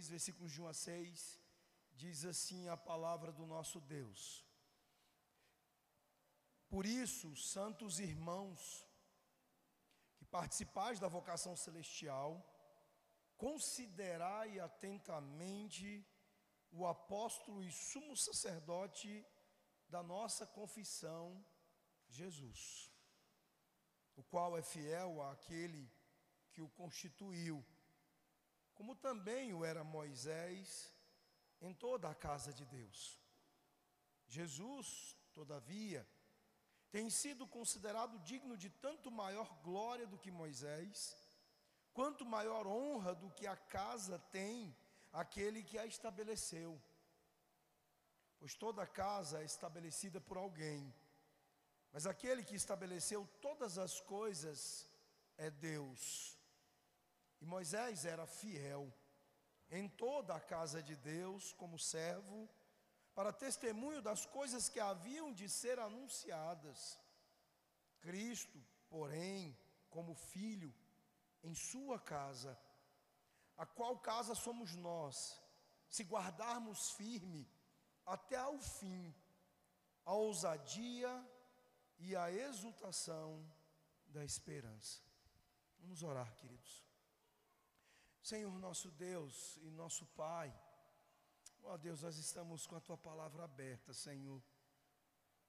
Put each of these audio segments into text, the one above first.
3, versículos de 1 a 6, diz assim a palavra do nosso Deus. Por isso, santos irmãos, que participais da vocação celestial, considerai atentamente o apóstolo e sumo sacerdote da nossa confissão, Jesus, o qual é fiel àquele que o constituiu, como também o era Moisés em toda a casa de Deus. Jesus, todavia, tem sido considerado digno de tanto maior glória do que Moisés, quanto maior honra do que a casa tem aquele que a estabeleceu. Pois toda casa é estabelecida por alguém, mas aquele que estabeleceu todas as coisas é Deus. E Moisés era fiel em toda a casa de Deus como servo, para testemunho das coisas que haviam de ser anunciadas. Cristo, porém, como filho, em sua casa, a qual casa somos nós, se guardarmos firme até ao fim a ousadia e a exultação da esperança. Vamos orar, queridos. Senhor nosso Deus e nosso Pai, ó Deus, nós estamos com a tua palavra aberta, Senhor,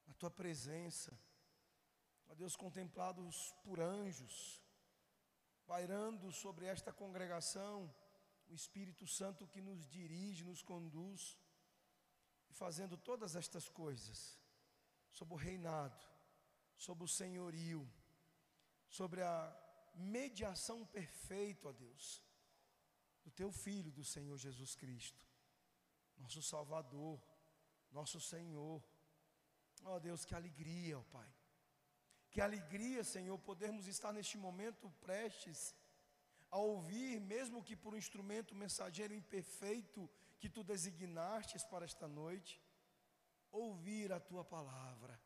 a tua presença, ó Deus, contemplados por anjos, pairando sobre esta congregação, o Espírito Santo que nos dirige, nos conduz, e fazendo todas estas coisas, sob o reinado, sob o senhorio, sobre a mediação perfeita, ó Deus, do Teu Filho, do Senhor Jesus Cristo, nosso Salvador, nosso Senhor. Ó Deus, que alegria, ó Pai. Que alegria, Senhor, podermos estar neste momento prestes a ouvir, mesmo que por um instrumento mensageiro imperfeito que tu designastes para esta noite, ouvir a tua palavra,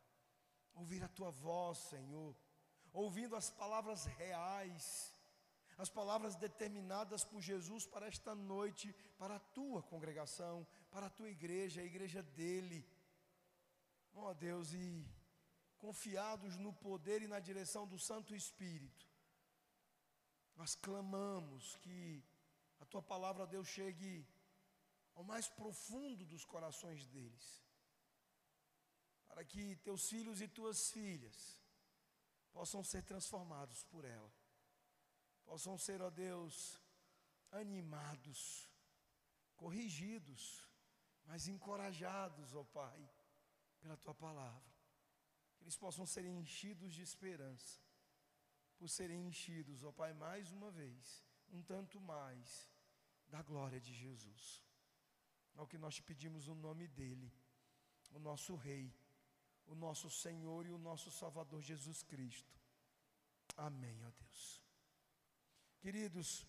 ouvir a tua voz, Senhor, ouvindo as palavras reais, as palavras determinadas por Jesus para esta noite, para a tua congregação, para a tua igreja, a igreja dele. Ó oh, Deus, e confiados no poder e na direção do Santo Espírito, nós clamamos que a tua palavra, Deus, chegue ao mais profundo dos corações deles, para que teus filhos e tuas filhas possam ser transformados por ela, possam ser, ó Deus, animados, corrigidos, mas encorajados, ó Pai, pela tua palavra que eles possam ser enchidos de esperança, por serem enchidos, ó Pai, mais uma vez, um tanto mais, da glória de Jesus. É o que nós te pedimos no nome dEle, o nosso Rei, o nosso Senhor e o nosso Salvador Jesus Cristo. Amém, ó Deus. Queridos,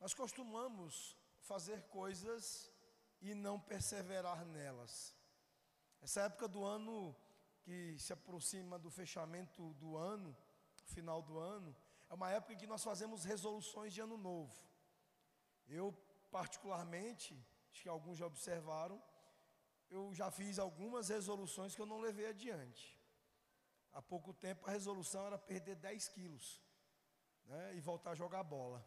nós costumamos fazer coisas e não perseverar nelas. Essa época do ano que se aproxima do fechamento do ano, final do ano, é uma época em que nós fazemos resoluções de ano novo. Eu, particularmente, acho que alguns já observaram, eu já fiz algumas resoluções que eu não levei adiante. Há pouco tempo a resolução era perder 10 quilos né, e voltar a jogar bola.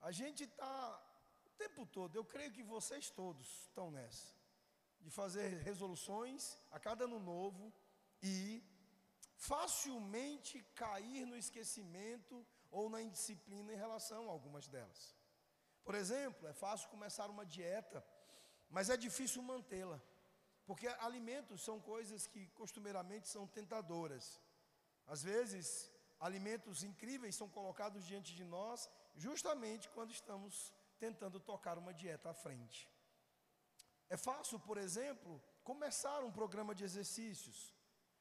A gente está o tempo todo, eu creio que vocês todos estão nessa de fazer resoluções a cada ano novo e facilmente cair no esquecimento ou na indisciplina em relação a algumas delas. Por exemplo, é fácil começar uma dieta, mas é difícil mantê-la, porque alimentos são coisas que costumeiramente são tentadoras. Às vezes, alimentos incríveis são colocados diante de nós, justamente quando estamos tentando tocar uma dieta à frente. É fácil, por exemplo, começar um programa de exercícios,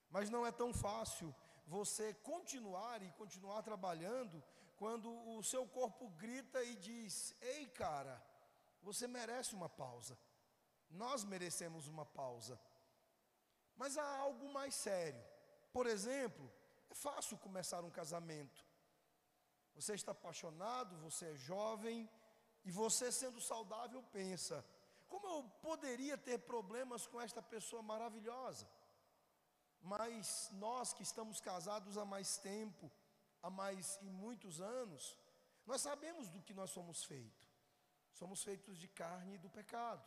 mas não é tão fácil você continuar e continuar trabalhando quando o seu corpo grita e diz: Ei, cara, você merece uma pausa. Nós merecemos uma pausa. Mas há algo mais sério. Por exemplo, é fácil começar um casamento. Você está apaixonado, você é jovem, e você sendo saudável pensa: como eu poderia ter problemas com esta pessoa maravilhosa? Mas nós que estamos casados há mais tempo, há mais e muitos anos, nós sabemos do que nós somos feitos. Somos feitos de carne e do pecado.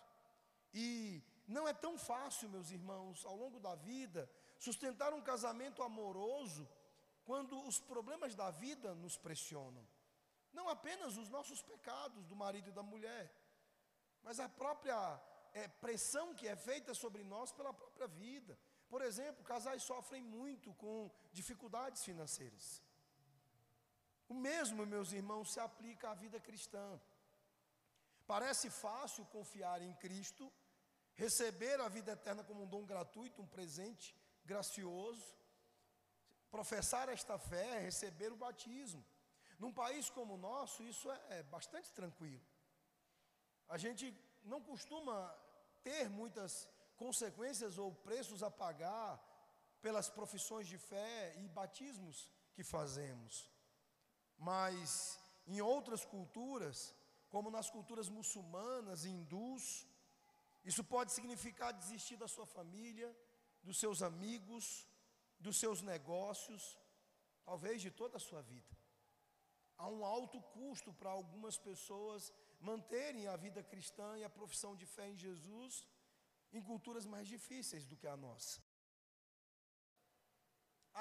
E não é tão fácil, meus irmãos, ao longo da vida, sustentar um casamento amoroso quando os problemas da vida nos pressionam. Não apenas os nossos pecados do marido e da mulher, mas a própria é, pressão que é feita sobre nós pela própria vida. Por exemplo, casais sofrem muito com dificuldades financeiras. O mesmo, meus irmãos, se aplica à vida cristã. Parece fácil confiar em Cristo, receber a vida eterna como um dom gratuito, um presente gracioso, professar esta fé, receber o batismo. Num país como o nosso, isso é, é bastante tranquilo. A gente não costuma ter muitas consequências ou preços a pagar pelas profissões de fé e batismos que fazemos. Mas em outras culturas, como nas culturas muçulmanas e hindus, isso pode significar desistir da sua família, dos seus amigos, dos seus negócios, talvez de toda a sua vida. Há um alto custo para algumas pessoas manterem a vida cristã e a profissão de fé em Jesus em culturas mais difíceis do que a nossa.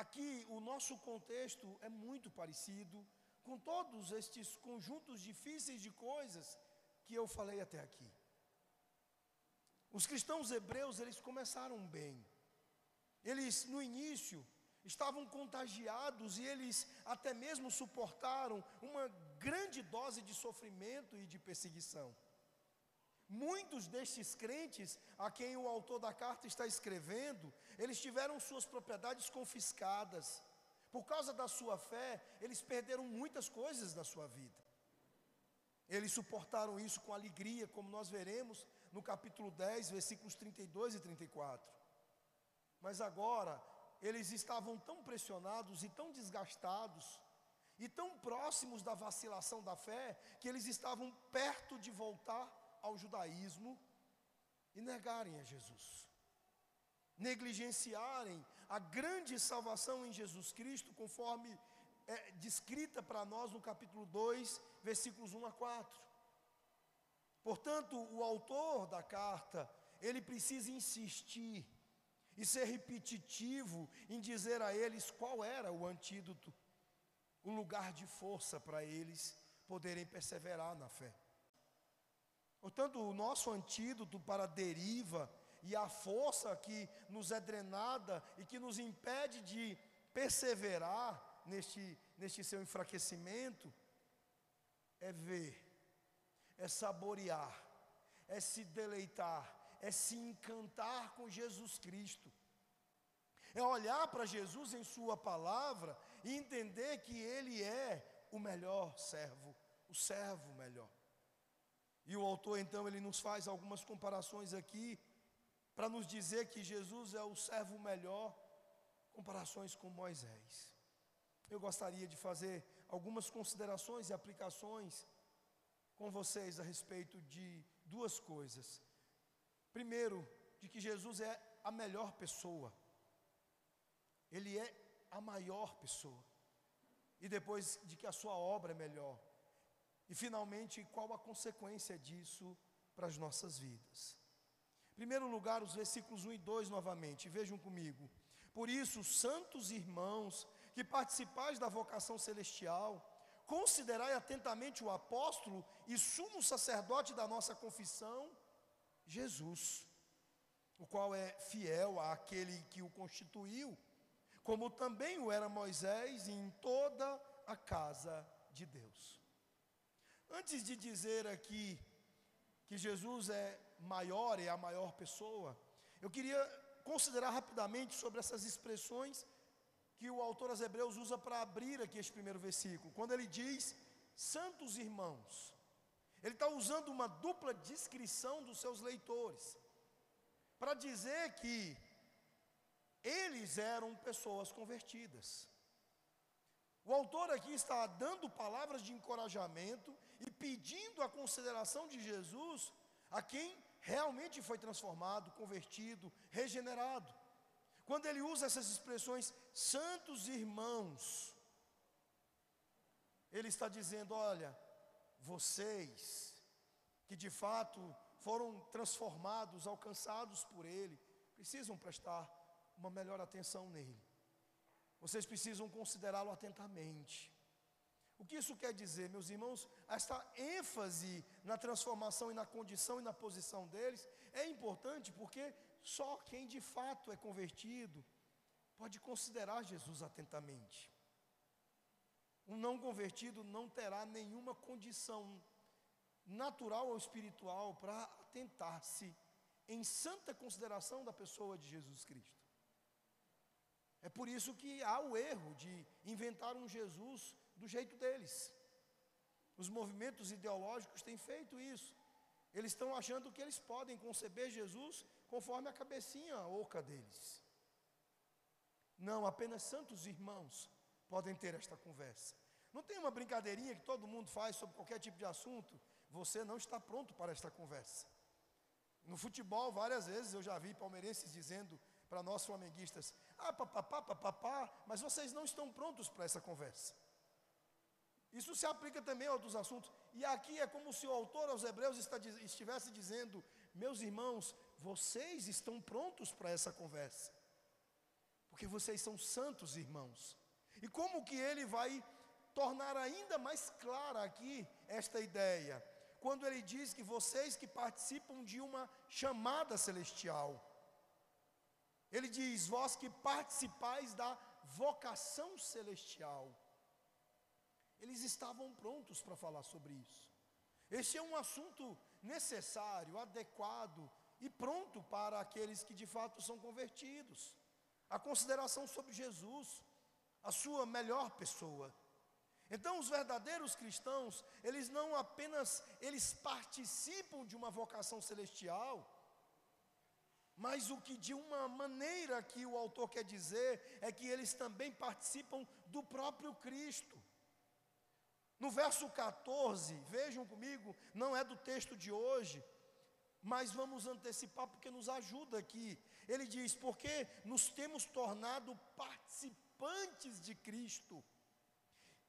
Aqui, o nosso contexto é muito parecido com todos estes conjuntos difíceis de coisas que eu falei até aqui. Os cristãos hebreus, eles começaram bem. Eles, no início, estavam contagiados e eles até mesmo suportaram uma grande dose de sofrimento e de perseguição. Muitos destes crentes, a quem o autor da carta está escrevendo, eles tiveram suas propriedades confiscadas, por causa da sua fé, eles perderam muitas coisas da sua vida. Eles suportaram isso com alegria, como nós veremos no capítulo 10, versículos 32 e 34. Mas agora, eles estavam tão pressionados e tão desgastados, e tão próximos da vacilação da fé, que eles estavam perto de voltar ao judaísmo e negarem a Jesus, negligenciarem a grande salvação em Jesus Cristo, conforme é descrita para nós no capítulo 2, versículos 1 a 4. Portanto, o autor da carta, ele precisa insistir e ser repetitivo em dizer a eles qual era o antídoto, o lugar de força para eles poderem perseverar na fé. Portanto, o nosso antídoto para a deriva e a força que nos é drenada e que nos impede de perseverar neste, neste seu enfraquecimento, é ver, é saborear, é se deleitar, é se encantar com Jesus Cristo. É olhar para Jesus em Sua palavra e entender que Ele é o melhor servo, o servo melhor. E o autor, então, ele nos faz algumas comparações aqui para nos dizer que Jesus é o servo melhor, comparações com Moisés. Eu gostaria de fazer algumas considerações e aplicações com vocês a respeito de duas coisas. Primeiro, de que Jesus é a melhor pessoa, Ele é a maior pessoa, e depois de que a sua obra é melhor, e finalmente, qual a consequência disso para as nossas vidas. Em primeiro lugar, os versículos 1 e 2 novamente, vejam comigo. Por isso, santos irmãos, que participais da vocação celestial, considerai atentamente o apóstolo e sumo sacerdote da nossa confissão, Jesus, o qual é fiel àquele que o constituiu, como também o era Moisés em toda a casa de Deus. Antes de dizer aqui que Jesus é maior e a maior pessoa, eu queria considerar rapidamente sobre essas expressões que o autor aos Hebreus usa para abrir aqui este primeiro versículo. Quando ele diz santos irmãos, ele está usando uma dupla descrição dos seus leitores, para dizer que eles eram pessoas convertidas. O autor aqui está dando palavras de encorajamento e pedindo a consideração de Jesus a quem realmente foi transformado, convertido, regenerado. Quando ele usa essas expressões, santos irmãos, ele está dizendo: olha, vocês que de fato foram transformados, alcançados por ele, precisam prestar uma melhor atenção nele. Vocês precisam considerá-lo atentamente. O que isso quer dizer, meus irmãos? Esta ênfase na transformação e na condição e na posição deles é importante porque só quem de fato é convertido pode considerar Jesus atentamente. Um não convertido não terá nenhuma condição natural ou espiritual para atentar-se em santa consideração da pessoa de Jesus Cristo. É por isso que há o erro de inventar um Jesus do jeito deles. Os movimentos ideológicos têm feito isso. Eles estão achando que eles podem conceber Jesus conforme a cabecinha oca deles. Não, apenas santos irmãos podem ter esta conversa. Não tem uma brincadeirinha que todo mundo faz sobre qualquer tipo de assunto. Você não está pronto para esta conversa. No futebol, várias vezes eu já vi palmeirenses dizendo para nós flamenguistas: Ah, papapá, papapá, mas vocês não estão prontos para essa conversa. Isso se aplica também a outros assuntos. E aqui é como se o autor aos Hebreus está, estivesse dizendo: Meus irmãos, vocês estão prontos para essa conversa. Porque vocês são santos irmãos. E como que ele vai tornar ainda mais clara aqui esta ideia? Quando ele diz que vocês que participam de uma chamada celestial. Ele diz: Vós que participais da vocação celestial. Eles estavam prontos para falar sobre isso. Esse é um assunto necessário, adequado e pronto para aqueles que de fato são convertidos. A consideração sobre Jesus, a sua melhor pessoa. Então, os verdadeiros cristãos, eles não apenas eles participam de uma vocação celestial, mas o que de uma maneira que o autor quer dizer é que eles também participam do próprio Cristo. No verso 14, vejam comigo, não é do texto de hoje, mas vamos antecipar porque nos ajuda aqui. Ele diz: Porque nos temos tornado participantes de Cristo,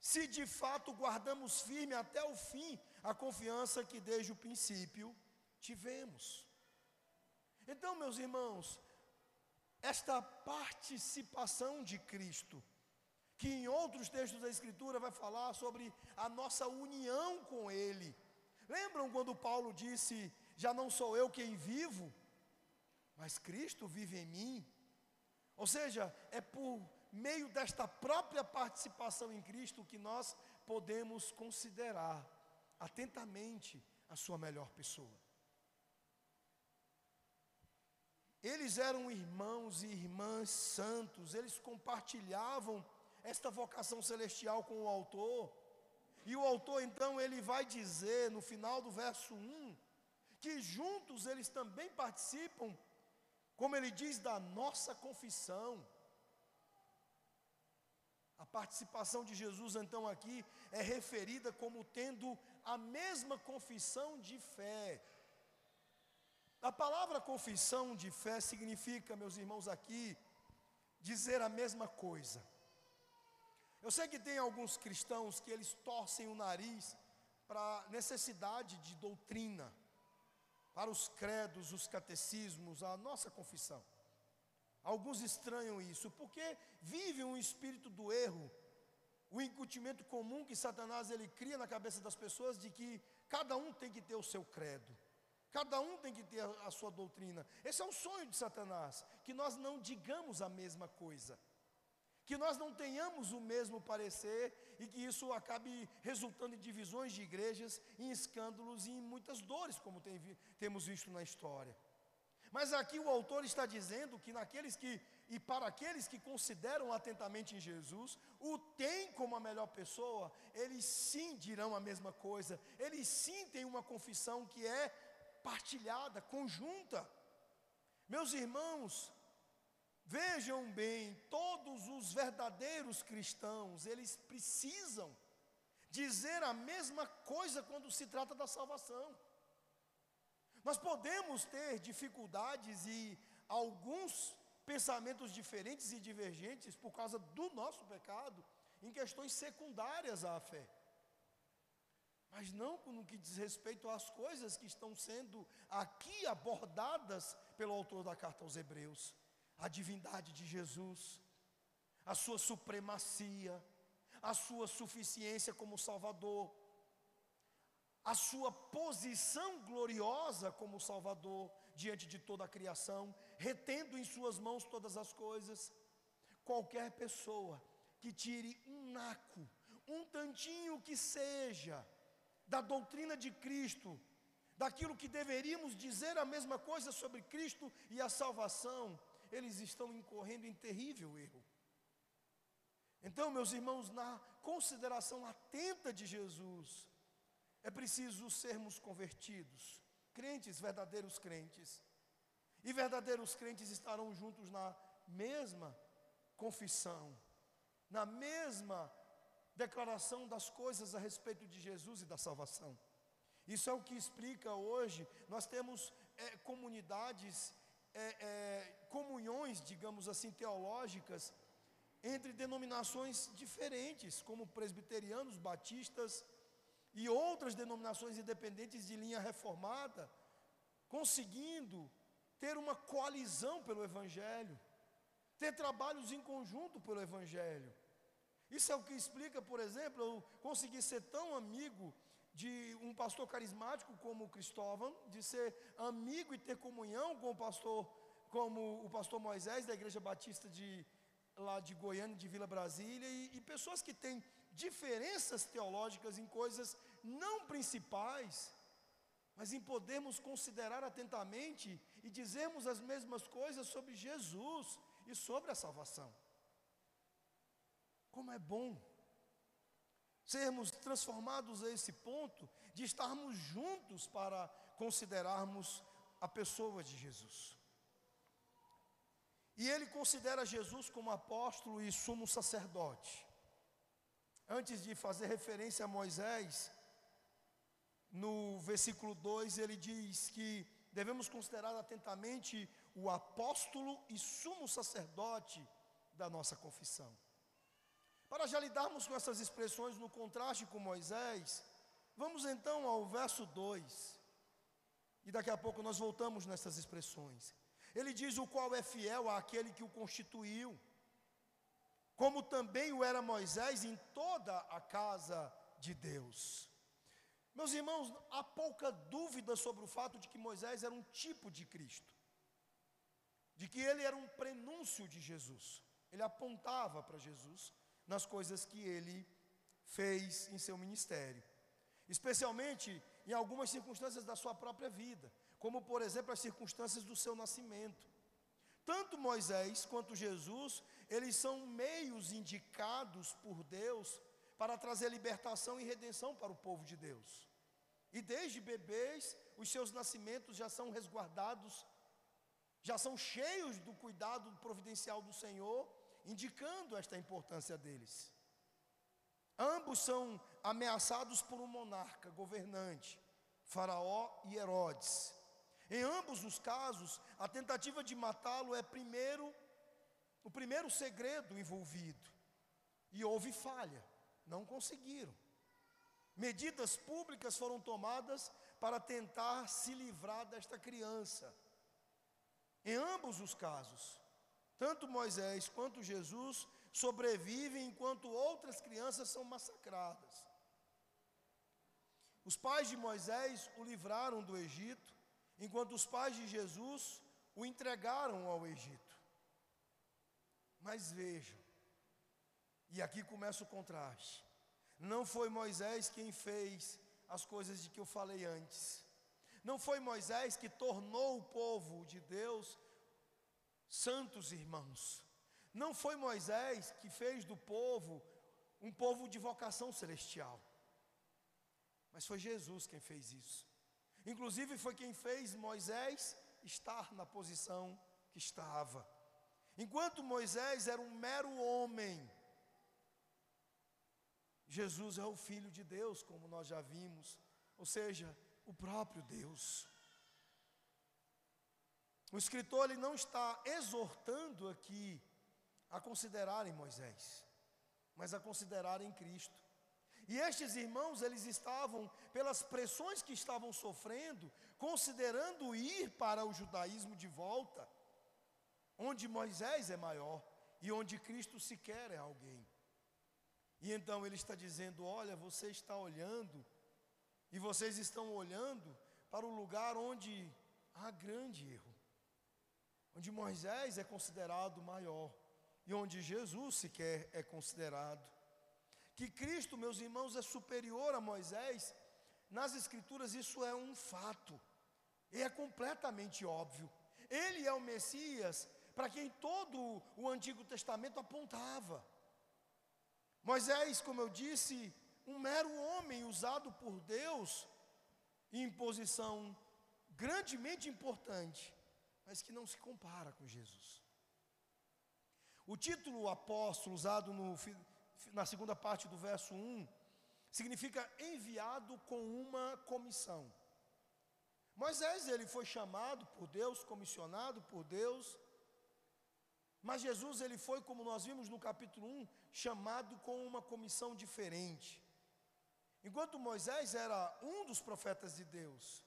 se de fato guardamos firme até o fim a confiança que desde o princípio tivemos. Então, meus irmãos, esta participação de Cristo, que em outros textos da Escritura vai falar sobre a nossa união com Ele. Lembram quando Paulo disse: Já não sou eu quem vivo, mas Cristo vive em mim? Ou seja, é por meio desta própria participação em Cristo que nós podemos considerar atentamente a sua melhor pessoa. Eles eram irmãos e irmãs santos, eles compartilhavam esta vocação celestial com o autor. E o autor então ele vai dizer no final do verso 1 que juntos eles também participam, como ele diz, da nossa confissão. A participação de Jesus então aqui é referida como tendo a mesma confissão de fé. A palavra confissão de fé significa, meus irmãos, aqui, dizer a mesma coisa. Eu sei que tem alguns cristãos que eles torcem o nariz para a necessidade de doutrina, para os credos, os catecismos, a nossa confissão. Alguns estranham isso, porque vivem um espírito do erro, o incutimento comum que Satanás ele cria na cabeça das pessoas de que cada um tem que ter o seu credo. Cada um tem que ter a, sua doutrina. Esse é o sonho de Satanás, que nós não digamos a mesma coisa que nós não tenhamos o mesmo parecer e que isso acabe resultando em divisões de igrejas, em escândalos e em muitas dores, como tem, temos visto na história. Mas aqui o autor está dizendo que naqueles que, e para aqueles que consideram atentamente em Jesus, o tem como a melhor pessoa, eles sim dirão a mesma coisa, eles sim têm uma confissão que é partilhada, conjunta. Meus irmãos, Vejam bem, todos os verdadeiros cristãos, eles precisam dizer a mesma coisa quando se trata da salvação. Nós podemos ter dificuldades e alguns pensamentos diferentes e divergentes por causa do nosso pecado em questões secundárias à fé. Mas não no que diz respeito às coisas que estão sendo aqui abordadas pelo autor da carta aos Hebreus a divindade de Jesus, a sua supremacia, a sua suficiência como Salvador, a sua posição gloriosa como Salvador diante de toda a criação, retendo em suas mãos todas as coisas. Qualquer pessoa que tire um naco, um tantinho que seja, da doutrina de Cristo, daquilo que deveríamos dizer a mesma coisa sobre Cristo e a salvação, eles estão incorrendo em terrível erro. Então, meus irmãos, na consideração atenta de Jesus, é preciso sermos convertidos, crentes, verdadeiros crentes. E verdadeiros crentes estarão juntos na mesma confissão, na mesma declaração das coisas a respeito de Jesus e da salvação. Isso é o que explica hoje. Nós temos é, comunidades, é, é, comunhões, digamos assim, teológicas, entre denominações diferentes, como presbiterianos, batistas e outras denominações independentes de linha reformada, conseguindo ter uma coalizão pelo Evangelho, ter trabalhos em conjunto pelo Evangelho. Isso é o que explica, por exemplo, eu consegui ser tão amigo de um pastor carismático como Cristóvão, de ser amigo e ter comunhão com o pastor, como o pastor Moisés da Igreja Batista de lá de Goiânia, de Vila Brasília, e, e pessoas que têm diferenças teológicas em coisas não principais, mas em podermos considerar atentamente e dizermos as mesmas coisas sobre Jesus e sobre a salvação. Como é bom sermos transformados a esse ponto de estarmos juntos para considerarmos a pessoa de Jesus. E ele considera Jesus como apóstolo e sumo sacerdote. Antes de fazer referência a Moisés, no versículo 2 ele diz que devemos considerar atentamente o apóstolo e sumo sacerdote da nossa confissão. Para já lidarmos com essas expressões no contraste com Moisés, vamos então ao verso 2. E daqui a pouco nós voltamos nessas expressões. Ele diz: O qual é fiel àquele que o constituiu, como também o era Moisés em toda a casa de Deus. Meus irmãos, há pouca dúvida sobre o fato de que Moisés era um tipo de Cristo, de que ele era um prenúncio de Jesus, ele apontava para Jesus nas coisas que ele fez em seu ministério, especialmente em algumas circunstâncias da sua própria vida, como por exemplo as circunstâncias do seu nascimento. Tanto Moisés quanto Jesus, eles são meios indicados por Deus para trazer libertação e redenção para o povo de Deus. E desde bebês, os seus nascimentos já são resguardados, já são cheios do cuidado providencial do Senhor, indicando esta importância deles. Ambos são ameaçados por um monarca governante, Faraó e Herodes. Em ambos os casos, a tentativa de matá-lo é primeiro o primeiro segredo envolvido. E houve falha, não conseguiram. Medidas públicas foram tomadas para tentar se livrar desta criança. Em ambos os casos, tanto Moisés quanto Jesus sobrevivem enquanto outras crianças são massacradas. Os pais de Moisés o livraram do Egito, enquanto os pais de Jesus o entregaram ao Egito. Mas vejam, e aqui começa o contraste. Não foi Moisés quem fez as coisas de que eu falei antes. Não foi Moisés que tornou o povo de Deus santos irmãos. Não foi Moisés que fez do povo um povo de vocação celestial, mas foi Jesus quem fez isso. Inclusive, foi quem fez Moisés estar na posição que estava. Enquanto Moisés era um mero homem, Jesus é o Filho de Deus, como nós já vimos, ou seja, o próprio Deus. O escritor ele não está exortando aqui a considerarem Moisés, mas a considerarem Cristo. E estes irmãos, eles estavam, pelas pressões que estavam sofrendo, considerando ir para o judaísmo de volta, onde Moisés é maior e onde Cristo sequer é alguém. E então ele está dizendo: Olha, você está olhando, e vocês estão olhando para o lugar onde há grande erro, onde Moisés é considerado maior e onde Jesus sequer é considerado. Que Cristo, meus irmãos, é superior a Moisés, nas Escrituras isso é um fato, e é completamente óbvio. Ele é o Messias para quem todo o Antigo Testamento apontava. Moisés, como eu disse, um mero homem usado por Deus em posição grandemente importante, mas que não se compara com Jesus. O título apóstolo usado no, na segunda parte do verso 1 significa enviado com uma comissão. Moisés ele foi chamado por Deus, comissionado por Deus, mas Jesus ele foi, como nós vimos no capítulo 1, chamado com uma comissão diferente. Enquanto Moisés era um dos profetas de Deus,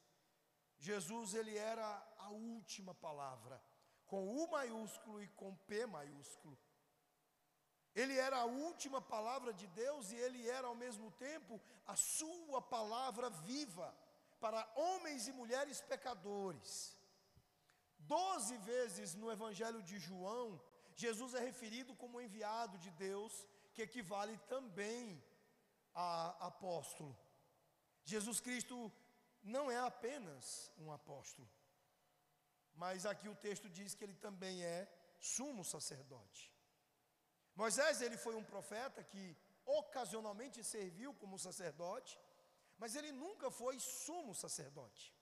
Jesus ele era a última palavra, com U maiúsculo e com P maiúsculo. Ele era a última palavra de Deus e ele era ao mesmo tempo a sua palavra viva para homens e mulheres pecadores. Doze vezes no Evangelho de João, Jesus é referido como enviado de Deus, que equivale também a apóstolo. Jesus Cristo não é apenas um apóstolo, mas aqui o texto diz que ele também é sumo sacerdote. Moisés, ele foi um profeta que ocasionalmente serviu como sacerdote, mas ele nunca foi sumo sacerdote.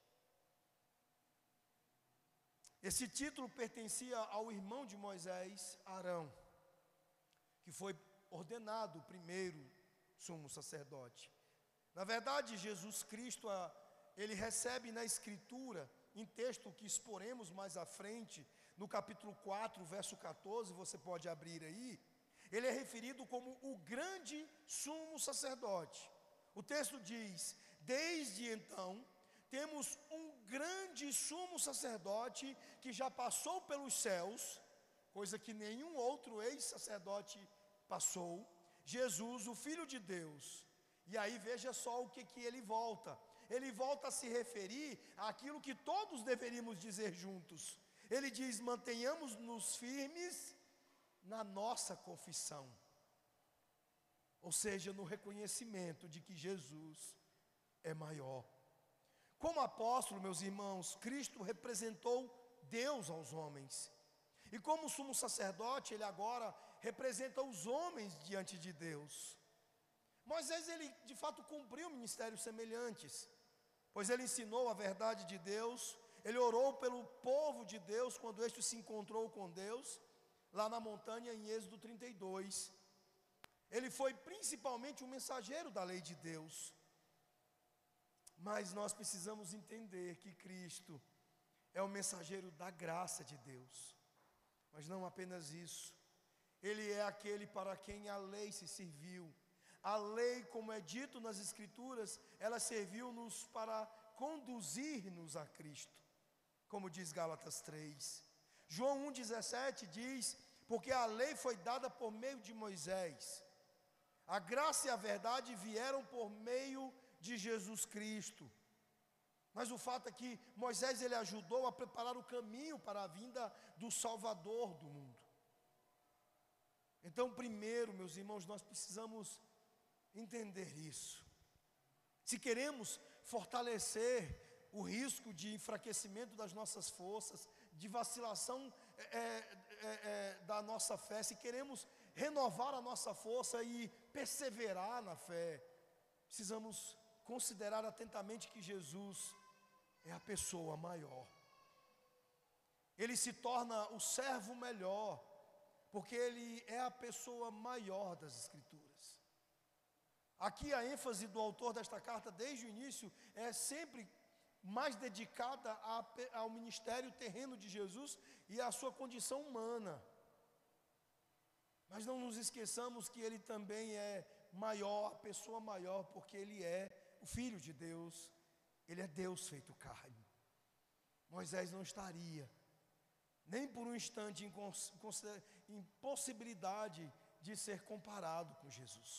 Esse título pertencia ao irmão de Moisés, Arão, que foi ordenado primeiro sumo sacerdote. Na verdade, Jesus Cristo, ele recebe na Escritura, em texto que exporemos mais à frente, no capítulo 4, verso 14, você pode abrir aí, ele é referido como o grande sumo sacerdote. O texto diz: Desde então, temos um grande sumo sacerdote que já passou pelos céus, coisa que nenhum outro ex-sacerdote passou, Jesus, o Filho de Deus. E aí veja só o que, que ele volta. Ele volta a se referir àquilo que todos deveríamos dizer juntos. Ele diz: mantenhamos-nos firmes na nossa confissão, ou seja, no reconhecimento de que Jesus é maior. Como apóstolo, meus irmãos, Cristo representou Deus aos homens. E como sumo sacerdote, ele agora representa os homens diante de Deus. Moisés, ele de fato cumpriu ministérios semelhantes, pois ele ensinou a verdade de Deus, ele orou pelo povo de Deus quando este se encontrou com Deus, lá na montanha em Êxodo 32. Ele foi principalmente um mensageiro da lei de Deus. Mas nós precisamos entender que Cristo é o mensageiro da graça de Deus. Mas não apenas isso. Ele é aquele para quem a lei se serviu. A lei, como é dito nas Escrituras, ela serviu-nos para conduzir-nos a Cristo, como diz Gálatas 3. João 1,17 diz porque a lei foi dada por meio de Moisés. A graça e a verdade vieram por meio de Jesus Cristo. Mas o fato é que Moisés ele ajudou a preparar o caminho para a vinda do Salvador do mundo. Então, primeiro, meus irmãos, nós precisamos entender isso. Se queremos fortalecer o risco de enfraquecimento das nossas forças, de vacilação é, é, é, da nossa fé, se queremos renovar a nossa força e perseverar na fé, precisamos considerar atentamente que Jesus é a pessoa maior. Ele se torna o servo melhor porque ele é a pessoa maior das Escrituras. Aqui a ênfase do autor desta carta, desde o início, é sempre mais dedicada ao ministério terreno de Jesus e à sua condição humana. Mas não nos esqueçamos que ele também é maior, a pessoa maior, porque ele é o Filho de Deus, ele é Deus feito carne. Moisés não estaria, nem por um instante, em impossibilidade de ser comparado com Jesus.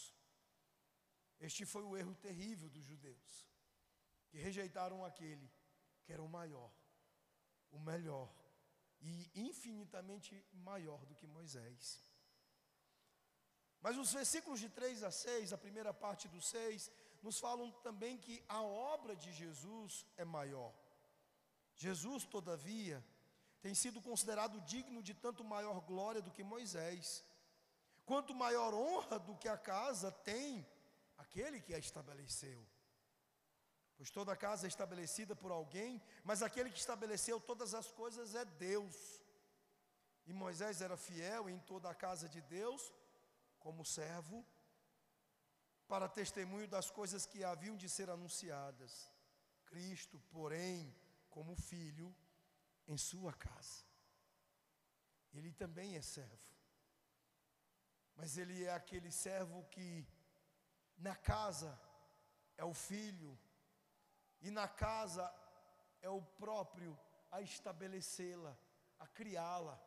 Este foi o erro terrível dos judeus, que rejeitaram aquele que era o maior, o melhor e infinitamente maior do que Moisés. Mas os versículos de 3 a 6, a primeira parte do 6, nos falam também que a obra de Jesus é maior. Jesus, todavia, tem sido considerado digno de tanto maior glória do que Moisés. Quanto maior honra do que a casa tem aquele que a estabeleceu. Pois toda casa é estabelecida por alguém, mas aquele que estabeleceu todas as coisas é Deus. E Moisés era fiel em toda a casa de Deus, como servo, para testemunho das coisas que haviam de ser anunciadas. Cristo, porém, como filho em sua casa. Ele também é servo. Mas ele é aquele servo que na casa é o filho, e na casa é o próprio a estabelecê-la, a criá-la.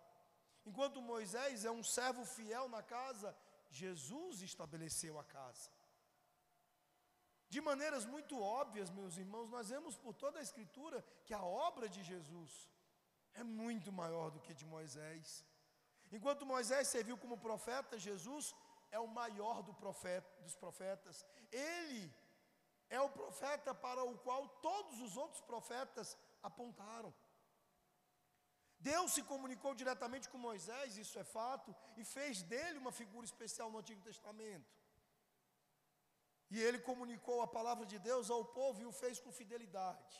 Enquanto Moisés é um servo fiel na casa, Jesus estabeleceu a casa. De maneiras muito óbvias, meus irmãos, nós vemos por toda a Escritura que a obra de Jesus é muito maior do que de Moisés. Enquanto Moisés serviu como profeta, Jesus é o maior do profeta, dos profetas. Ele é o profeta para o qual todos os outros profetas apontaram. Deus se comunicou diretamente com Moisés, isso é fato, e fez dele uma figura especial no Antigo Testamento. E ele comunicou a palavra de Deus ao povo e o fez com fidelidade.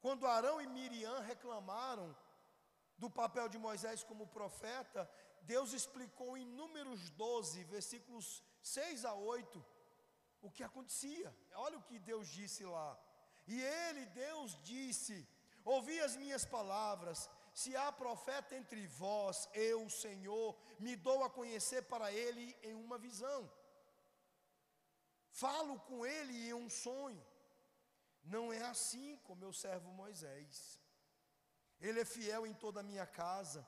Quando Arão e Miriam reclamaram do papel de Moisés como profeta, Deus explicou em Números 12, versículos 6 a 8, o que acontecia. Olha o que Deus disse lá. E ele, Deus, disse: Ouvi as minhas palavras. Se há profeta entre vós, eu, Senhor, me dou a conhecer para ele em uma visão. Falo com ele em um sonho. Não é assim com meu servo Moisés. Ele é fiel em toda a minha casa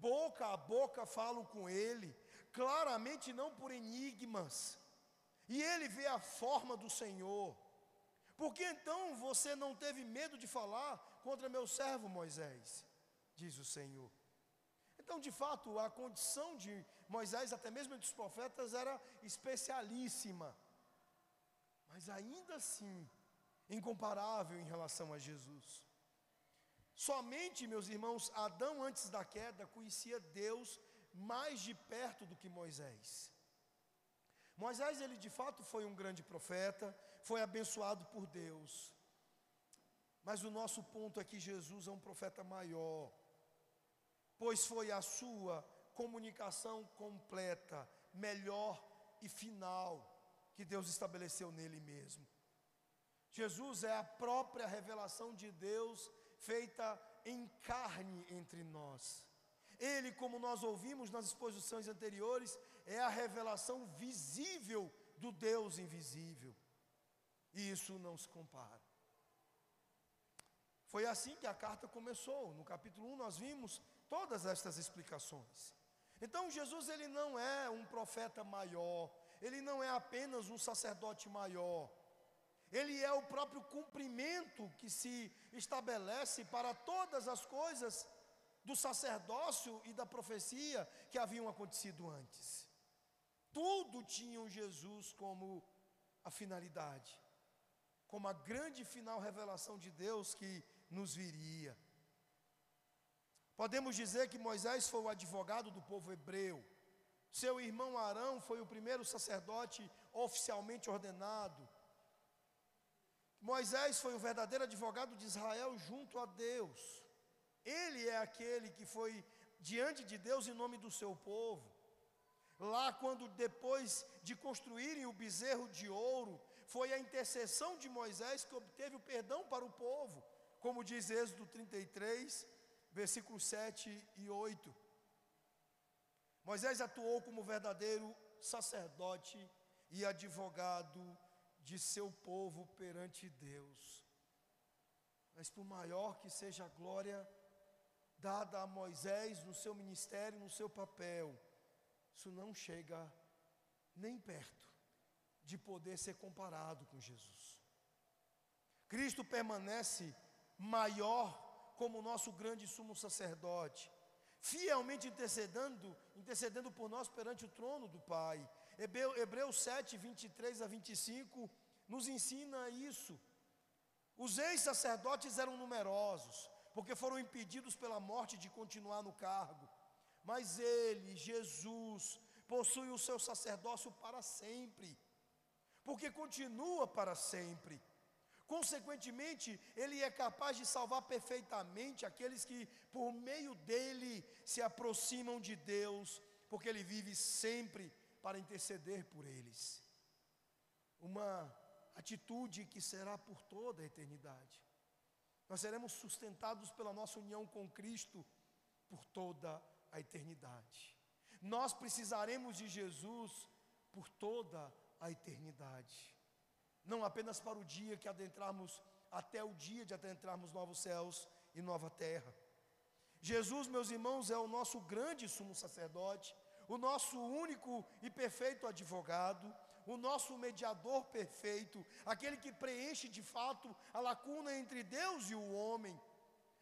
boca a boca falo com ele, claramente não por enigmas, e ele vê a forma do Senhor. Por que então você não teve medo de falar contra meu servo Moisés? Diz o Senhor. Então, de fato, a condição de Moisés, até mesmo entre os profetas, era especialíssima, mas ainda assim, incomparável em relação a Jesus. Somente, meus irmãos, Adão antes da queda conhecia Deus mais de perto do que Moisés. Moisés, ele de fato foi um grande profeta, foi abençoado por Deus. Mas o nosso ponto é que Jesus é um profeta maior, pois foi a sua comunicação completa, melhor e final que Deus estabeleceu nele mesmo. Jesus é a própria revelação de Deus feita em carne entre nós. Ele, como nós ouvimos nas exposições anteriores, é a revelação visível do Deus invisível. E isso não se compara. Foi assim que a carta começou. No capítulo 1 nós vimos todas estas explicações. Então Jesus ele não é um profeta maior, ele não é apenas um sacerdote maior, ele é o próprio cumprimento que se estabelece para todas as coisas do sacerdócio e da profecia que haviam acontecido antes. Tudo tinha Jesus como a finalidade, como a grande final revelação de Deus que nos viria. Podemos dizer que Moisés foi o advogado do povo hebreu. Seu irmão Arão foi o primeiro sacerdote oficialmente ordenado. Moisés foi o verdadeiro advogado de Israel junto a Deus. Ele é aquele que foi diante de Deus em nome do seu povo. Lá, quando depois de construírem o bezerro de ouro, foi a intercessão de Moisés que obteve o perdão para o povo, como diz Êxodo 33, versículos 7 e 8. Moisés atuou como verdadeiro sacerdote e advogado de seu povo perante Deus. Mas por maior que seja a glória dada a Moisés no seu ministério, no seu papel, isso não chega nem perto de poder ser comparado com Jesus. Cristo permanece maior como nosso grande sumo sacerdote, fielmente intercedendo, intercedendo por nós perante o trono do Pai. Hebreus 7, 23 a 25 nos ensina isso. Os ex-sacerdotes eram numerosos, porque foram impedidos pela morte de continuar no cargo. Mas ele, Jesus, possui o seu sacerdócio para sempre, porque continua para sempre. Consequentemente, ele é capaz de salvar perfeitamente aqueles que, por meio dele, se aproximam de Deus, porque ele vive sempre para interceder por eles. Uma atitude que será por toda a eternidade. Nós seremos sustentados pela nossa união com Cristo por toda a eternidade. Nós precisaremos de Jesus por toda a eternidade. Não apenas para o dia que adentrarmos, até o dia de adentrarmos novos céus e nova terra. Jesus, meus irmãos, é o nosso grande sumo sacerdote, o nosso único e perfeito advogado, o nosso mediador perfeito, aquele que preenche de fato a lacuna entre Deus e o homem,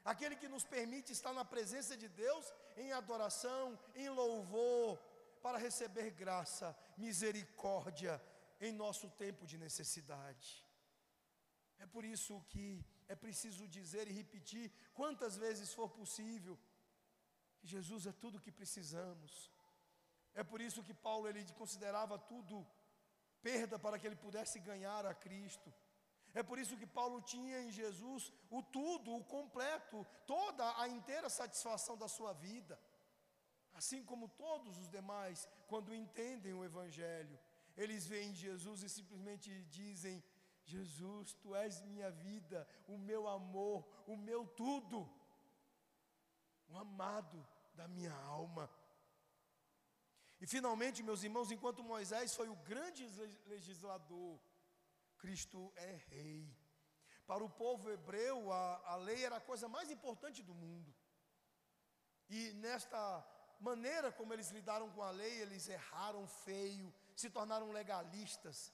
aquele que nos permite estar na presença de Deus em adoração, em louvor, para receber graça, misericórdia em nosso tempo de necessidade. É por isso que é preciso dizer e repetir quantas vezes for possível que Jesus é tudo o que precisamos. É por isso que Paulo ele considerava tudo perda para que ele pudesse ganhar a Cristo. É por isso que Paulo tinha em Jesus o tudo, o completo, toda a inteira satisfação da sua vida. Assim como todos os demais, quando entendem o Evangelho, eles veem Jesus e simplesmente dizem: Jesus, tu és minha vida, o meu amor, o meu tudo, o amado da minha alma. E finalmente, meus irmãos, enquanto Moisés foi o grande legislador, Cristo é rei. Para o povo hebreu, a, a lei era a coisa mais importante do mundo. E nesta maneira como eles lidaram com a lei, eles erraram feio, se tornaram legalistas.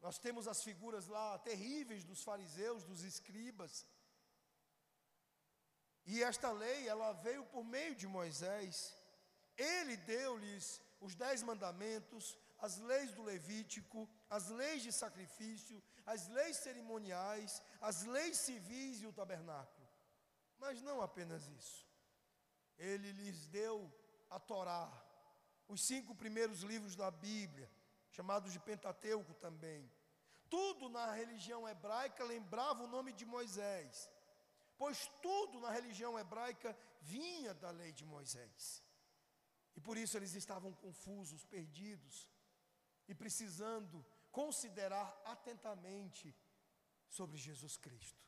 Nós temos as figuras lá terríveis dos fariseus, dos escribas. E esta lei, ela veio por meio de Moisés. Ele deu-lhes os dez mandamentos, as leis do Levítico, as leis de sacrifício, as leis cerimoniais, as leis civis e o tabernáculo. Mas não apenas isso. Ele lhes deu a Torá, os cinco primeiros livros da Bíblia, chamados de Pentateuco também. Tudo na religião hebraica lembrava o nome de Moisés, pois tudo na religião hebraica vinha da lei de Moisés. E por isso eles estavam confusos, perdidos e precisando considerar atentamente sobre Jesus Cristo.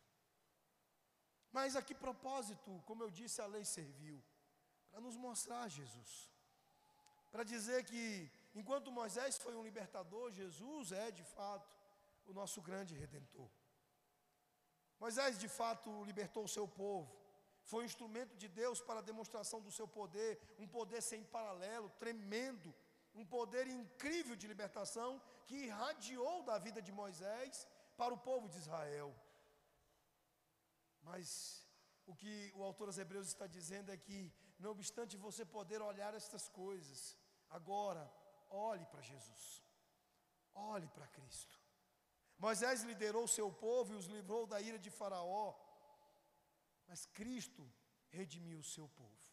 Mas a que propósito, como eu disse, a lei serviu? Para nos mostrar Jesus. Para dizer que, enquanto Moisés foi um libertador, Jesus é de fato o nosso grande redentor. Moisés de fato libertou o seu povo foi um instrumento de Deus para a demonstração do seu poder, um poder sem paralelo, tremendo, um poder incrível de libertação que irradiou da vida de Moisés para o povo de Israel. Mas o que o autor aos Hebreus está dizendo é que, não obstante você poder olhar estas coisas, agora olhe para Jesus, olhe para Cristo. Moisés liderou seu povo e os livrou da ira de Faraó, mas Cristo redimiu o seu povo.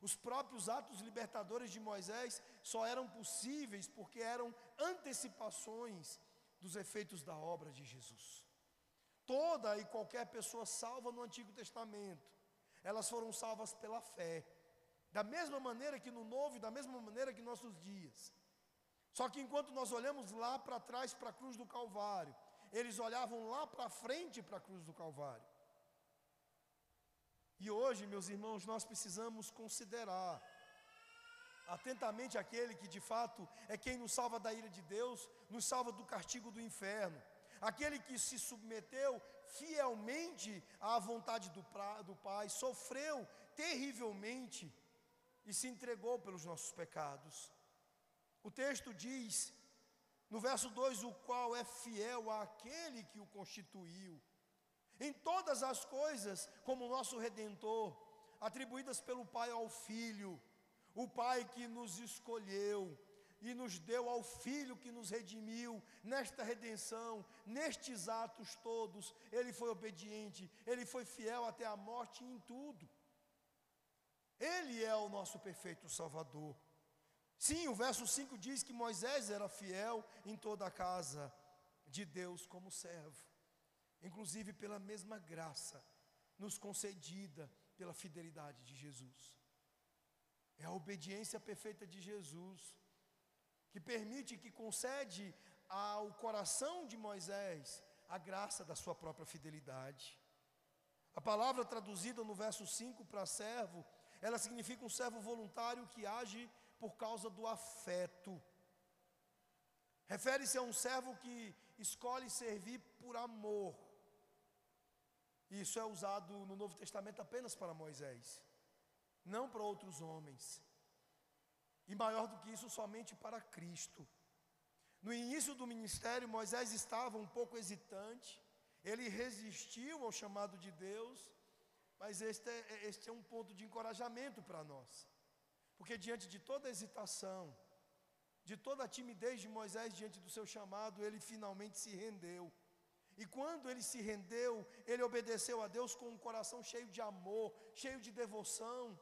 Os próprios atos libertadores de Moisés só eram possíveis porque eram antecipações dos efeitos da obra de Jesus. Toda e qualquer pessoa salva no Antigo Testamento, elas foram salvas pela fé. da mesma maneira que no novo e da mesma maneira que nossos dias. Só que enquanto nós olhamos lá para trás para a cruz do Calvário, eles olhavam lá para frente para a cruz do Calvário. E hoje, meus irmãos, nós precisamos considerar atentamente aquele que de fato é quem nos salva da ira de Deus, nos salva do castigo do inferno, aquele que se submeteu fielmente à vontade do, pra, do Pai, sofreu terrivelmente e se entregou pelos nossos pecados. O texto diz, no verso 2: o qual é fiel àquele que o constituiu, em todas as coisas, como nosso redentor, atribuídas pelo Pai ao Filho o Pai que nos escolheu e nos deu ao Filho que nos redimiu, nesta redenção, nestes atos todos, ele foi obediente, ele foi fiel até a morte em tudo. Ele é o nosso perfeito Salvador. Sim, o verso 5 diz que Moisés era fiel em toda a casa de Deus como servo, inclusive pela mesma graça nos concedida pela fidelidade de Jesus. É a obediência perfeita de Jesus, que permite, que concede ao coração de Moisés a graça da sua própria fidelidade. A palavra traduzida no verso 5 para servo, ela significa um servo voluntário que age por causa do afeto. Refere-se a um servo que escolhe servir por amor. Isso é usado no Novo Testamento apenas para Moisés não para outros homens. E maior do que isso, somente para Cristo. No início do ministério, Moisés estava um pouco hesitante, ele resistiu ao chamado de Deus, mas este é, este é um ponto de encorajamento para nós, porque diante de toda hesitação, de toda a timidez de Moisés diante do seu chamado, ele finalmente se rendeu. E quando ele se rendeu, ele obedeceu a Deus com um coração cheio de amor, cheio de devoção.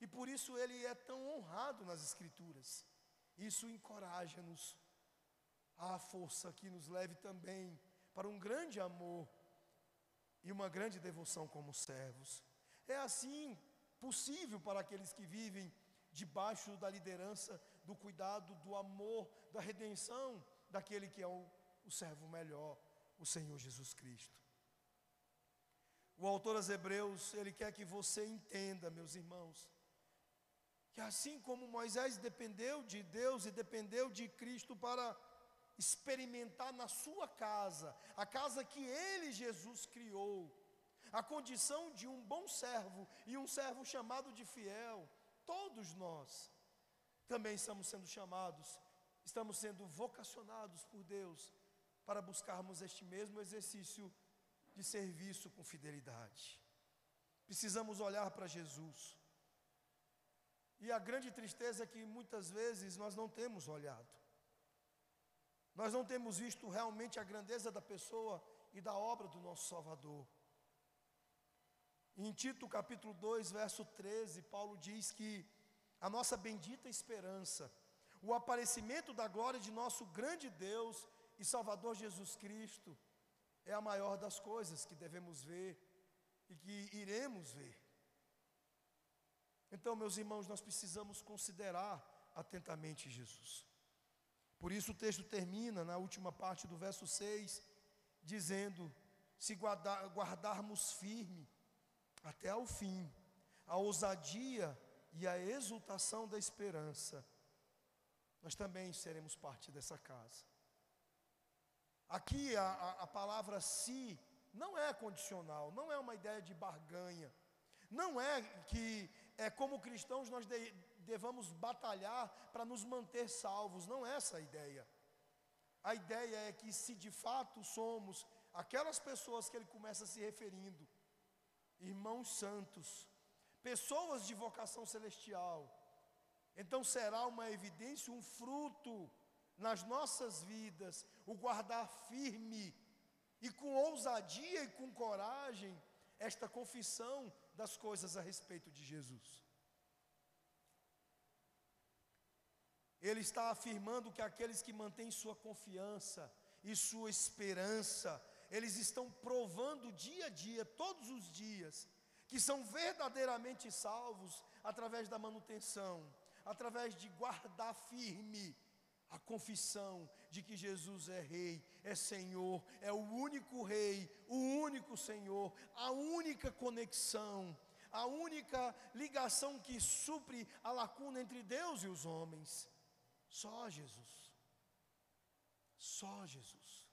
E por isso ele é tão honrado nas Escrituras. Isso encoraja-nos à força que nos leve também para um grande amor e uma grande devoção como servos. É assim possível para aqueles que vivem debaixo da liderança, do cuidado, do amor, da redenção daquele que é o, o servo melhor, o Senhor Jesus Cristo. O autor aos Hebreus, ele quer que você entenda, meus irmãos, que assim como Moisés dependeu de Deus e dependeu de Cristo para experimentar na sua casa, a casa que ele, Jesus, criou, a condição de um bom servo e um servo chamado de fiel, todos nós também estamos sendo chamados, estamos sendo vocacionados por Deus para buscarmos este mesmo exercício de serviço com fidelidade. Precisamos olhar para Jesus e a grande tristeza é que muitas vezes nós não temos olhado. Nós não temos visto realmente a grandeza da pessoa e da obra do nosso Salvador. Em Tito capítulo 2, verso 13, Paulo diz que a nossa bendita esperança, o aparecimento da glória de nosso grande Deus e Salvador Jesus Cristo, é a maior das coisas que devemos ver e que iremos ver. Então, meus irmãos, nós precisamos considerar atentamente Jesus. Por isso o texto termina na última parte do verso 6, dizendo: se guardar, guardarmos firme até ao fim a ousadia e a exultação da esperança, nós também seremos parte dessa casa. Aqui a, a, a palavra se não é condicional, não é uma ideia de barganha, não é que é, como cristãos nós de, devamos batalhar para nos manter salvos, não é essa a ideia. A ideia é que se de fato somos aquelas pessoas que ele começa se referindo, irmãos santos, pessoas de vocação celestial, então será uma evidência, um fruto nas nossas vidas, o guardar firme e com ousadia e com coragem esta confissão das coisas a respeito de Jesus. Ele está afirmando que aqueles que mantêm sua confiança e sua esperança, eles estão provando dia a dia, todos os dias, que são verdadeiramente salvos através da manutenção, através de guardar firme a confissão de que Jesus é Rei, é Senhor, é o único Rei, o único Senhor, a única conexão, a única ligação que supre a lacuna entre Deus e os homens. Só Jesus. Só Jesus.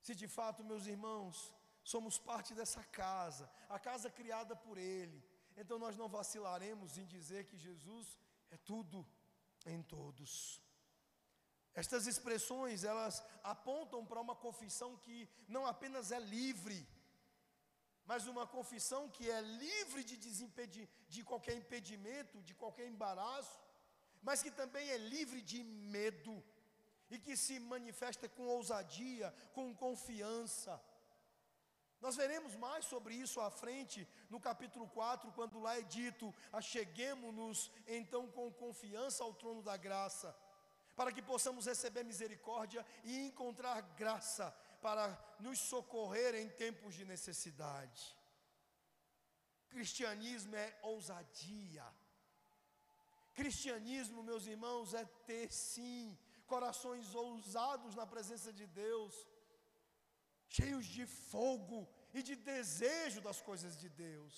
Se de fato, meus irmãos, somos parte dessa casa, a casa criada por Ele, então nós não vacilaremos em dizer que Jesus é tudo em todos. Estas expressões, elas apontam para uma confissão que não apenas é livre, mas uma confissão que é livre de, de qualquer impedimento, de qualquer embaraço, mas que também é livre de medo e que se manifesta com ousadia, com confiança. Nós veremos mais sobre isso à frente, no capítulo 4, quando lá é dito: Acheguemo-nos então com confiança ao trono da graça para que possamos receber misericórdia e encontrar graça para nos socorrer em tempos de necessidade. Cristianismo é ousadia. Cristianismo, meus irmãos, é ter sim corações ousados na presença de Deus, cheios de fogo e de desejo das coisas de Deus.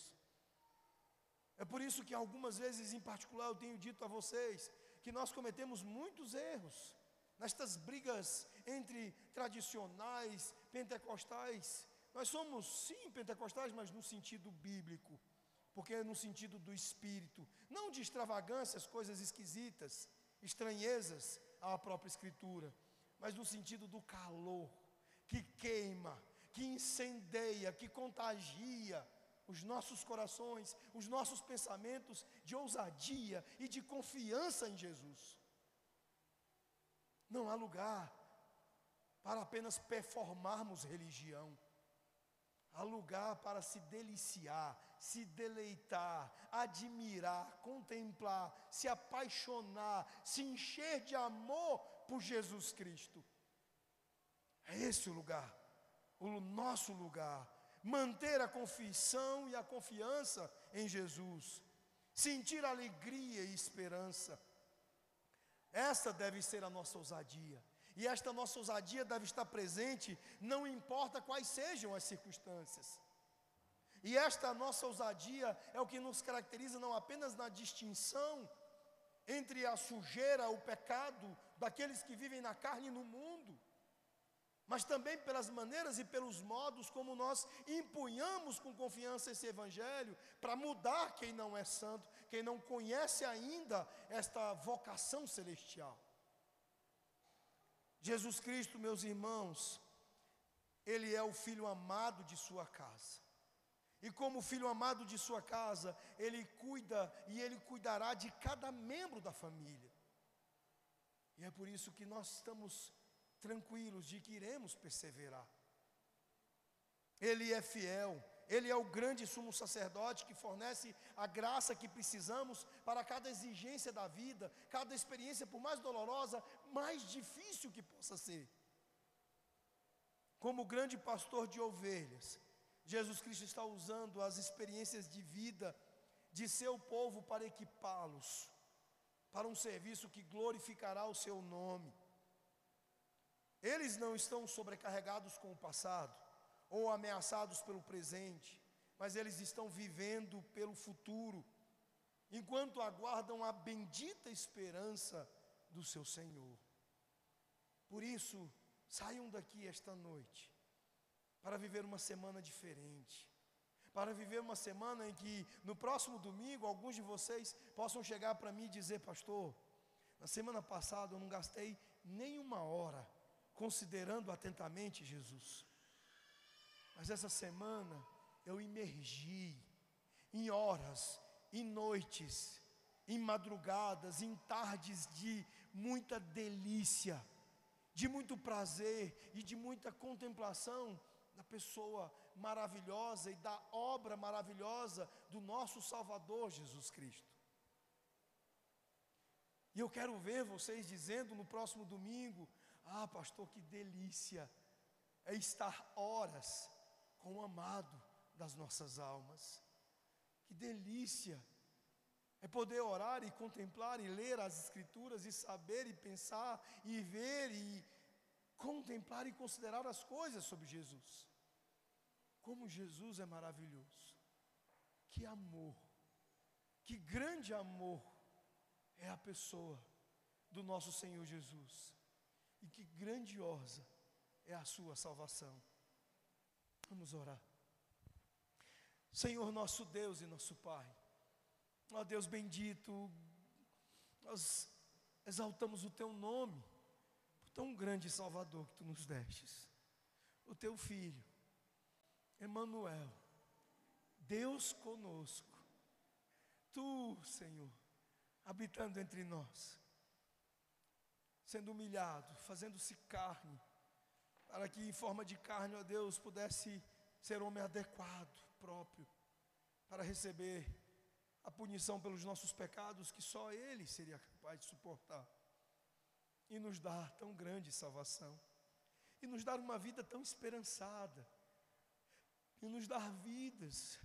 É por isso que algumas vezes, em particular, eu tenho dito a vocês que nós cometemos muitos erros nestas brigas entre tradicionais, pentecostais. Nós somos, sim, pentecostais, mas no sentido bíblico, porque é no sentido do espírito, não de extravagâncias, coisas esquisitas, estranhezas à própria Escritura, mas no sentido do calor que queima, que incendeia, que contagia os nossos corações, os nossos pensamentos de ousadia e de confiança em Jesus. Não há lugar para apenas performarmos religião. Há lugar para se deliciar, se deleitar, admirar, contemplar, se apaixonar, se encher de amor por Jesus Cristo. É esse o lugar, o nosso lugar manter a confissão e a confiança em Jesus, sentir alegria e esperança. Essa deve ser a nossa ousadia. E esta nossa ousadia deve estar presente, não importa quais sejam as circunstâncias. E esta nossa ousadia é o que nos caracteriza não apenas na distinção entre a sujeira, o pecado daqueles que vivem na carne e no mundo, mas também pelas maneiras e pelos modos como nós empunhamos com confiança esse Evangelho para mudar quem não é santo, quem não conhece ainda esta vocação celestial. Jesus Cristo, meus irmãos, Ele é o filho amado de sua casa. E como filho amado de sua casa, Ele cuida e Ele cuidará de cada membro da família. E é por isso que nós estamos tranquilos de que iremos perseverar. Ele é fiel, ele é o grande sumo sacerdote que fornece a graça que precisamos para cada exigência da vida, cada experiência, por mais dolorosa, mais difícil que possa ser. Como grande pastor de ovelhas, Jesus Cristo está usando as experiências de vida de seu povo para equipá-los para um serviço que glorificará o seu nome. Eles não estão sobrecarregados com o passado ou ameaçados pelo presente, mas eles estão vivendo pelo futuro, enquanto aguardam a bendita esperança do seu Senhor. Por isso, saiam daqui esta noite para viver uma semana diferente. Para viver uma semana em que no próximo domingo alguns de vocês possam chegar para mim e dizer, pastor, na semana passada eu não gastei nenhuma hora considerando atentamente Jesus. Mas essa semana eu imergi em horas, em noites, em madrugadas, em tardes de muita delícia, de muito prazer e de muita contemplação da pessoa maravilhosa e da obra maravilhosa do nosso Salvador Jesus Cristo. E eu quero ver vocês dizendo no próximo domingo: ah, pastor, que delícia é estar horas com o amado das nossas almas. Que delícia É poder orar e contemplar e ler as Escrituras e saber e pensar e ver e contemplar e considerar as coisas sobre Jesus. Como Jesus é maravilhoso. Que amor, que grande amor é a pessoa do nosso Senhor Jesus. E que grandiosa é a sua salvação. Vamos orar. Senhor nosso Deus e nosso Pai, ó Deus bendito, nós exaltamos o Teu nome, por tão grande Salvador que Tu nos destes, o Teu Filho, Emanuel, Deus conosco, Tu, Senhor, habitando entre nós, sendo humilhado, fazendo-se carne, para que em forma de carne, ó Deus, pudesse ser homem adequado, próprio, para receber a punição pelos nossos pecados que só Ele seria capaz de suportar, e nos dar tão grande salvação, e nos dar uma vida tão esperançada, e nos dar vidas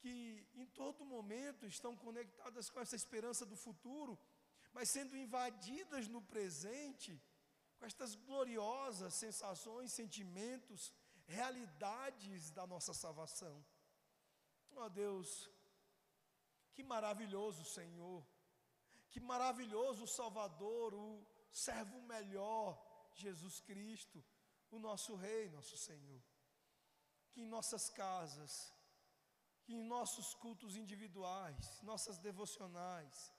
que em todo momento estão conectadas com essa esperança do futuro, mas sendo invadidas no presente com estas gloriosas sensações, sentimentos, realidades da nossa salvação. Ó oh, Deus, que maravilhoso Senhor, que maravilhoso Salvador, o servo melhor, Jesus Cristo, o nosso Rei, nosso Senhor. Que em nossas casas, que em nossos cultos individuais, nossas devocionais,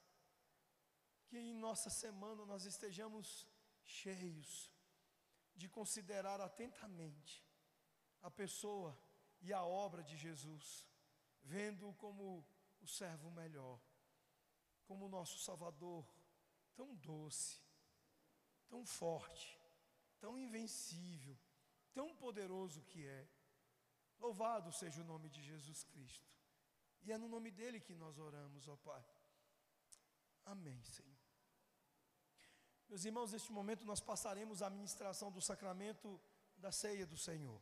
que em nossa semana nós estejamos cheios de considerar atentamente a pessoa e a obra de Jesus, vendo-o como o servo melhor, como o nosso Salvador, tão doce, tão forte, tão invencível, tão poderoso que é. Louvado seja o nome de Jesus Cristo. E é no nome dele que nós oramos, ó Pai. Amém, Senhor. Meus irmãos, neste momento nós passaremos a ministração do sacramento da ceia do Senhor.